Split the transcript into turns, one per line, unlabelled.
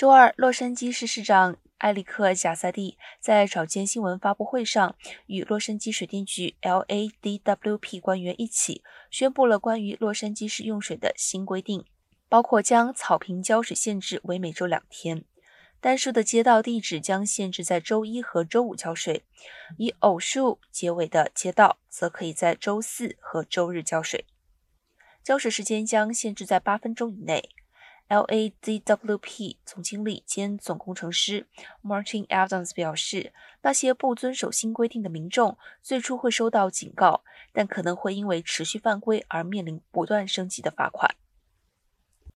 周二，洛杉矶市市长埃里克·贾萨蒂在早间新闻发布会上，与洛杉矶水电局 （LADWP） 官员一起宣布了关于洛杉矶市用水的新规定，包括将草坪浇水限制为每周两天，单数的街道地址将限制在周一和周五浇水，以偶数结尾的街道则可以在周四和周日浇水，浇水时间将限制在八分钟以内。LADWP 总经理兼总工程师 Martin Adams 表示，那些不遵守新规定的民众最初会收到警告，但可能会因为持续犯规而面临不断升级的罚款。